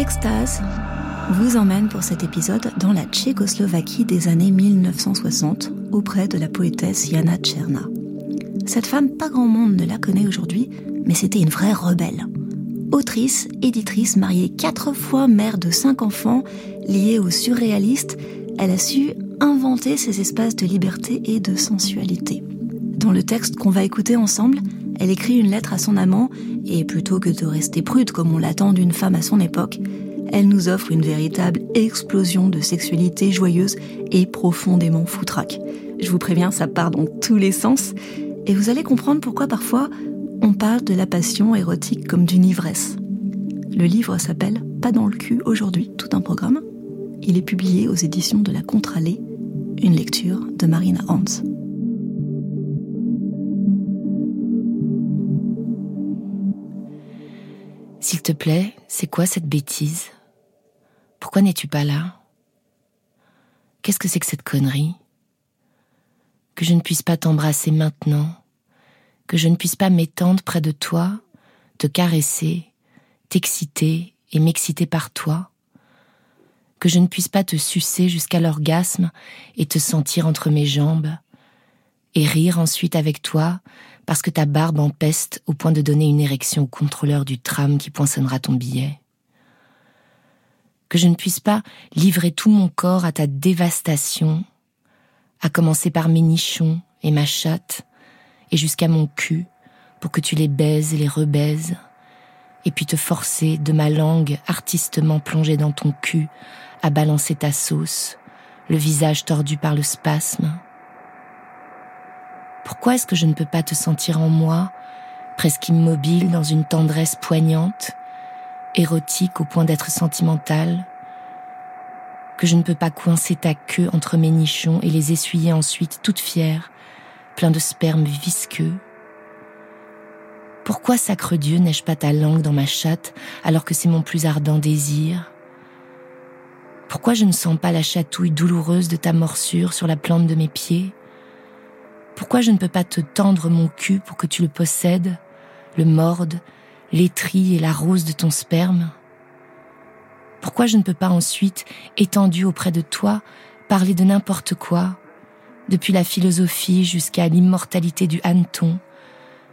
Extase vous emmène pour cet épisode dans la Tchécoslovaquie des années 1960 auprès de la poétesse Jana Tcherna. Cette femme, pas grand monde ne la connaît aujourd'hui, mais c'était une vraie rebelle. Autrice, éditrice, mariée quatre fois, mère de cinq enfants, liée au surréaliste, elle a su inventer ces espaces de liberté et de sensualité. Dans le texte qu'on va écouter ensemble, elle écrit une lettre à son amant, et plutôt que de rester prude comme on l'attend d'une femme à son époque, elle nous offre une véritable explosion de sexualité joyeuse et profondément foutraque. Je vous préviens, ça part dans tous les sens, et vous allez comprendre pourquoi parfois on parle de la passion érotique comme d'une ivresse. Le livre s'appelle Pas dans le cul aujourd'hui, tout un programme. Il est publié aux éditions de la Contralée, une lecture de Marina Hans. S'il te plaît, c'est quoi cette bêtise? Pourquoi n'es-tu pas là? Qu'est-ce que c'est que cette connerie? Que je ne puisse pas t'embrasser maintenant, que je ne puisse pas m'étendre près de toi, te caresser, t'exciter et m'exciter par toi, que je ne puisse pas te sucer jusqu'à l'orgasme et te sentir entre mes jambes, et rire ensuite avec toi parce que ta barbe empeste au point de donner une érection au contrôleur du tram qui poinçonnera ton billet. Que je ne puisse pas livrer tout mon corps à ta dévastation, à commencer par mes nichons et ma chatte, et jusqu'à mon cul, pour que tu les baises et les rebaises, et puis te forcer de ma langue artistement plongée dans ton cul à balancer ta sauce, le visage tordu par le spasme. Pourquoi est-ce que je ne peux pas te sentir en moi, presque immobile dans une tendresse poignante, érotique au point d'être sentimentale, que je ne peux pas coincer ta queue entre mes nichons et les essuyer ensuite toute fière plein de sperme visqueux? Pourquoi, sacre Dieu, n'ai-je pas ta langue dans ma chatte alors que c'est mon plus ardent désir? Pourquoi je ne sens pas la chatouille douloureuse de ta morsure sur la plante de mes pieds? Pourquoi je ne peux pas te tendre mon cul pour que tu le possèdes, le mordes, l'étrie et la rose de ton sperme? Pourquoi je ne peux pas ensuite, étendu auprès de toi, parler de n'importe quoi, depuis la philosophie jusqu'à l'immortalité du hanneton,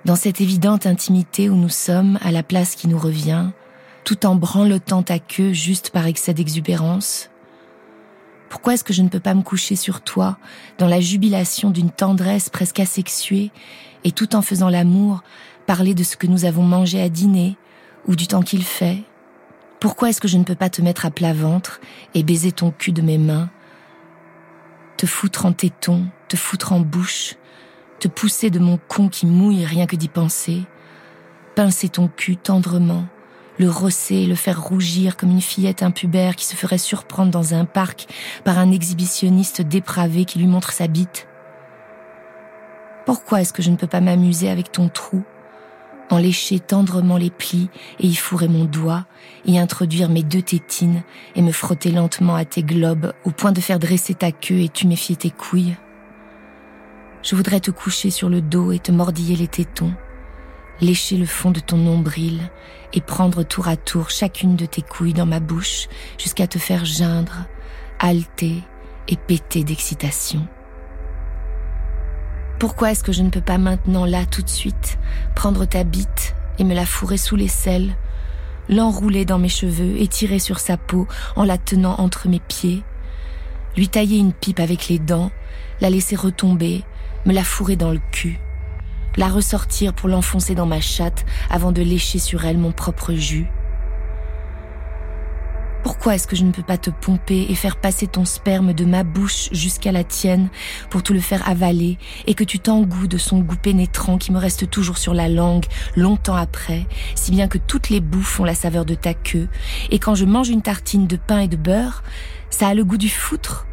dans cette évidente intimité où nous sommes à la place qui nous revient, tout en branlotant ta queue juste par excès d'exubérance? Pourquoi est-ce que je ne peux pas me coucher sur toi dans la jubilation d'une tendresse presque asexuée et tout en faisant l'amour, parler de ce que nous avons mangé à dîner ou du temps qu'il fait? Pourquoi est-ce que je ne peux pas te mettre à plat ventre et baiser ton cul de mes mains? Te foutre en téton, te foutre en bouche, te pousser de mon con qui mouille rien que d'y penser, pincer ton cul tendrement, le rosser, le faire rougir comme une fillette impubère qui se ferait surprendre dans un parc par un exhibitionniste dépravé qui lui montre sa bite. Pourquoi est-ce que je ne peux pas m'amuser avec ton trou en lécher tendrement les plis et y fourrer mon doigt, y introduire mes deux tétines et me frotter lentement à tes globes au point de faire dresser ta queue et tuméfier tes couilles? Je voudrais te coucher sur le dos et te mordiller les tétons, lécher le fond de ton nombril et prendre tour à tour chacune de tes couilles dans ma bouche jusqu'à te faire geindre, halter et péter d'excitation. Pourquoi est-ce que je ne peux pas maintenant, là, tout de suite, prendre ta bite et me la fourrer sous l'aisselle, l'enrouler dans mes cheveux et tirer sur sa peau en la tenant entre mes pieds, lui tailler une pipe avec les dents, la laisser retomber, me la fourrer dans le cul, la ressortir pour l'enfoncer dans ma chatte avant de lécher sur elle mon propre jus, pourquoi est-ce que je ne peux pas te pomper et faire passer ton sperme de ma bouche jusqu'à la tienne pour tout le faire avaler et que tu t'engoues de son goût pénétrant qui me reste toujours sur la langue longtemps après, si bien que toutes les bouffes ont la saveur de ta queue et quand je mange une tartine de pain et de beurre, ça a le goût du foutre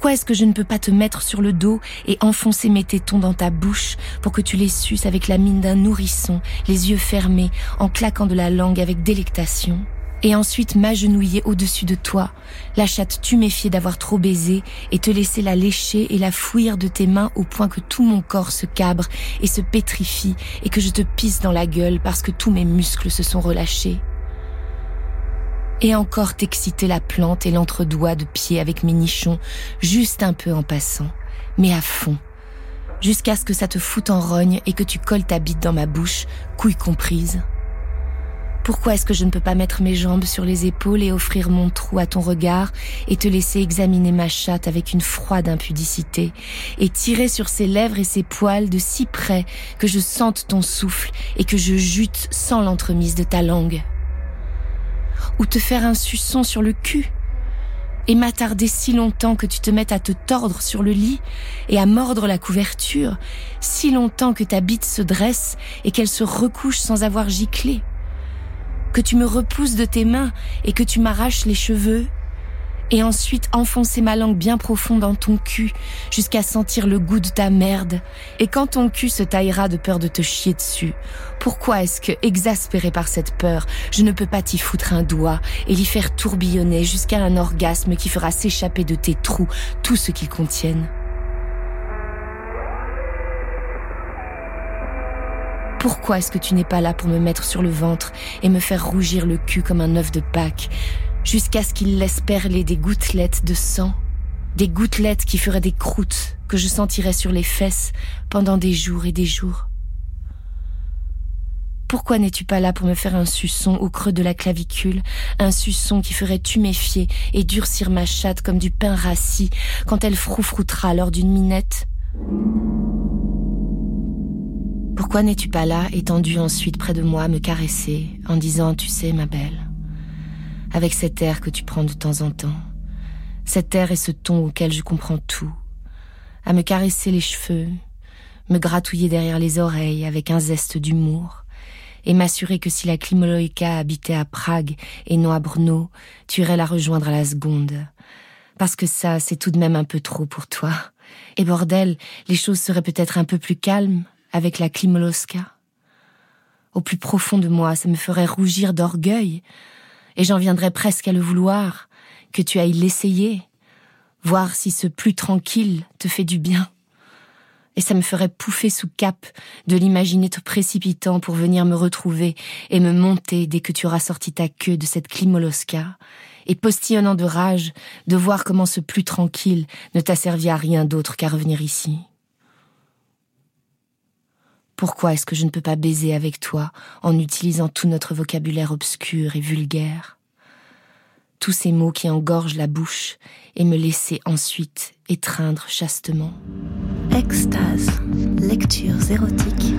pourquoi est-ce que je ne peux pas te mettre sur le dos et enfoncer mes tétons dans ta bouche pour que tu les suces avec la mine d'un nourrisson, les yeux fermés, en claquant de la langue avec délectation? Et ensuite m'agenouiller au-dessus de toi, la chatte tuméfiée d'avoir trop baisé, et te laisser la lécher et la fouir de tes mains au point que tout mon corps se cabre et se pétrifie, et que je te pisse dans la gueule parce que tous mes muscles se sont relâchés. Et encore t'exciter la plante et l'entredoigt de pied avec mes nichons, juste un peu en passant, mais à fond, jusqu'à ce que ça te foute en rogne et que tu colles ta bite dans ma bouche, couille comprise. Pourquoi est-ce que je ne peux pas mettre mes jambes sur les épaules et offrir mon trou à ton regard et te laisser examiner ma chatte avec une froide impudicité et tirer sur ses lèvres et ses poils de si près que je sente ton souffle et que je jute sans l'entremise de ta langue? Ou te faire un suçon sur le cul. Et m'attarder si longtemps que tu te mettes à te tordre sur le lit et à mordre la couverture, si longtemps que ta bite se dresse et qu'elle se recouche sans avoir giclé, que tu me repousses de tes mains et que tu m'arraches les cheveux et ensuite enfoncer ma langue bien profonde dans ton cul jusqu'à sentir le goût de ta merde. Et quand ton cul se taillera de peur de te chier dessus, pourquoi est-ce que, exaspéré par cette peur, je ne peux pas t'y foutre un doigt et l'y faire tourbillonner jusqu'à un orgasme qui fera s'échapper de tes trous tout ce qu'ils contiennent? Pourquoi est-ce que tu n'es pas là pour me mettre sur le ventre et me faire rougir le cul comme un œuf de Pâques? Jusqu'à ce qu'il laisse perler des gouttelettes de sang, des gouttelettes qui feraient des croûtes que je sentirais sur les fesses pendant des jours et des jours. Pourquoi n'es-tu pas là pour me faire un suçon au creux de la clavicule, un suçon qui ferait tuméfier et durcir ma chatte comme du pain rassis quand elle froufroutera lors d'une minette? Pourquoi n'es-tu pas là, étendu ensuite près de moi, me caresser, en disant Tu sais, ma belle, avec cet air que tu prends de temps en temps, cet air et ce ton auquel je comprends tout, à me caresser les cheveux, me gratouiller derrière les oreilles avec un zeste d'humour, et m'assurer que si la Klimoloïka habitait à Prague et non à Brno, tu irais la rejoindre à la seconde. Parce que ça, c'est tout de même un peu trop pour toi. Et bordel, les choses seraient peut-être un peu plus calmes avec la Klimoloska. Au plus profond de moi, ça me ferait rougir d'orgueil et j'en viendrais presque à le vouloir, que tu ailles l'essayer, voir si ce plus tranquille te fait du bien. Et ça me ferait pouffer sous cap de l'imaginer te précipitant pour venir me retrouver et me monter dès que tu auras sorti ta queue de cette climolosca, et postillonnant de rage de voir comment ce plus tranquille ne t'a servi à rien d'autre qu'à revenir ici. Pourquoi est-ce que je ne peux pas baiser avec toi en utilisant tout notre vocabulaire obscur et vulgaire? Tous ces mots qui engorgent la bouche et me laisser ensuite étreindre chastement. Extase, lectures érotiques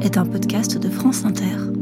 est un podcast de France Inter.